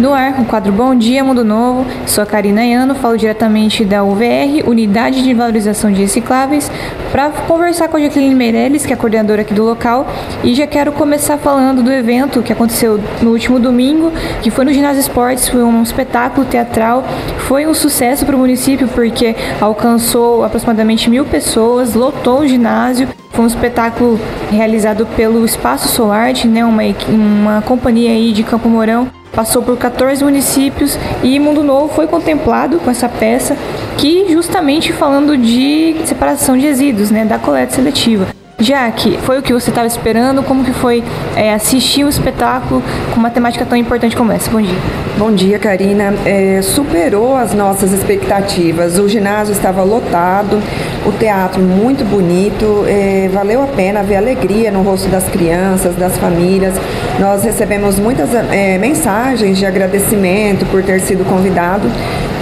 No ar, o quadro Bom Dia Mundo Novo, sou a Karina Iano, falo diretamente da UVR, Unidade de Valorização de Recicláveis, para conversar com a Jacqueline Meirelles, que é a coordenadora aqui do local, e já quero começar falando do evento que aconteceu no último domingo, que foi no Ginásio Esportes, foi um espetáculo teatral, foi um sucesso para o município porque alcançou aproximadamente mil pessoas, lotou o ginásio, foi um espetáculo realizado pelo Espaço Solarte, né, uma, uma companhia aí de Campo Mourão, passou por 14 municípios e Mundo Novo foi contemplado com essa peça que justamente falando de separação de resíduos, né, da coleta seletiva. Jack, foi o que você estava esperando? Como que foi é, assistir um espetáculo com uma temática tão importante como essa? Bom dia. Bom dia, Karina. É, superou as nossas expectativas. O ginásio estava lotado, o teatro muito bonito. É, valeu a pena ver a alegria no rosto das crianças, das famílias. Nós recebemos muitas é, mensagens de agradecimento por ter sido convidado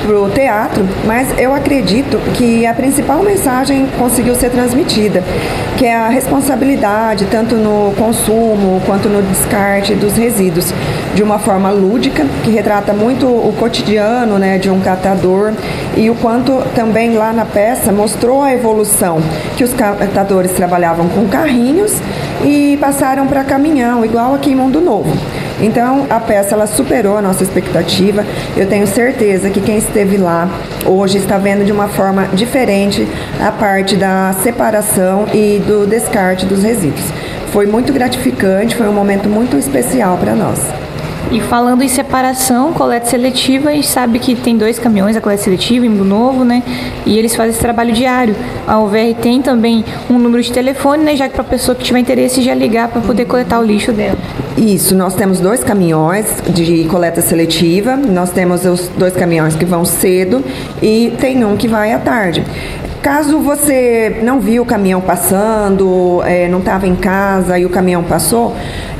para o teatro, mas eu acredito que a principal mensagem conseguiu ser transmitida, que é a responsabilidade tanto no consumo quanto no descarte dos resíduos, de uma forma lúdica, que retrata muito o cotidiano né, de um catador e o quanto também lá na peça mostrou a evolução, que os catadores trabalhavam com carrinhos e passaram para caminhão, igual aqui em Mundo Novo. Então a peça ela superou a nossa expectativa. Eu tenho certeza que quem esteve lá hoje está vendo de uma forma diferente a parte da separação e do descarte dos resíduos. Foi muito gratificante, foi um momento muito especial para nós. E falando em separação, coleta seletiva, a gente sabe que tem dois caminhões a coleta seletiva em Mundo Novo, né? E eles fazem esse trabalho diário. A UVR tem também um número de telefone, né? Já que para a pessoa que tiver interesse já ligar para poder coletar o lixo dela. Isso, nós temos dois caminhões de coleta seletiva, nós temos os dois caminhões que vão cedo e tem um que vai à tarde. Caso você não viu o caminhão passando, é, não estava em casa e o caminhão passou,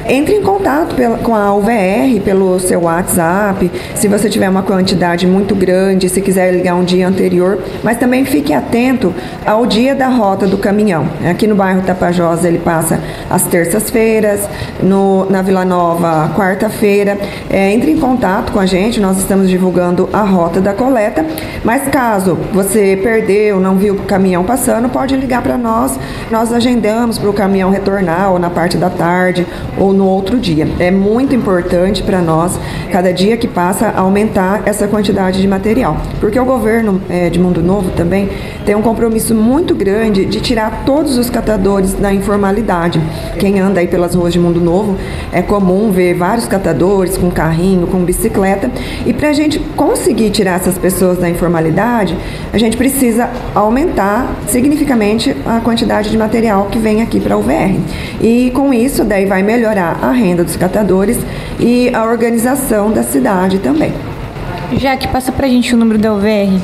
entre em contato pela, com a UVR pelo seu WhatsApp, se você tiver uma quantidade muito grande, se quiser ligar um dia anterior, mas também fique atento ao dia da rota do caminhão. Aqui no bairro Tapajós ele passa às terças-feiras, na Vila Nova, quarta-feira. É, entre em contato com a gente, nós estamos divulgando a rota da coleta, mas caso você perdeu, não viu o caminhão passando, pode ligar para nós, nós agendamos para o caminhão retornar ou na parte da tarde ou no outro dia. É muito importante para nós, cada dia que passa, aumentar essa quantidade de material, porque o governo é, de Mundo Novo também tem um compromisso muito grande de tirar todos os catadores da informalidade. Quem anda aí pelas ruas de Mundo Novo é comum ver vários catadores com carrinho, com bicicleta, e para a gente conseguir tirar essas pessoas da informalidade, a gente precisa aumentar significativamente a quantidade de material que vem aqui para o VR. E com isso, daí vai melhorar a renda dos catadores e a organização da cidade também. Já que passa para a gente o número da UVR.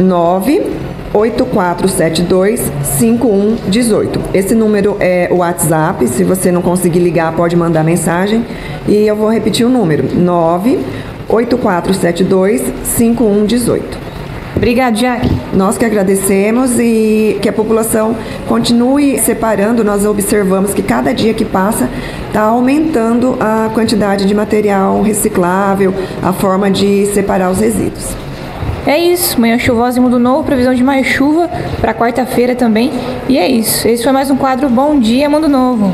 984725118. Esse número é o WhatsApp, se você não conseguir ligar, pode mandar mensagem. E eu vou repetir o número: 984725118. Obrigada, Jack. Nós que agradecemos e que a população continue separando. Nós observamos que cada dia que passa está aumentando a quantidade de material reciclável, a forma de separar os resíduos. É isso, manhã chuvosa em Mundo Novo, previsão de mais chuva para quarta-feira também. E é isso. Esse foi mais um quadro Bom Dia Mundo Novo.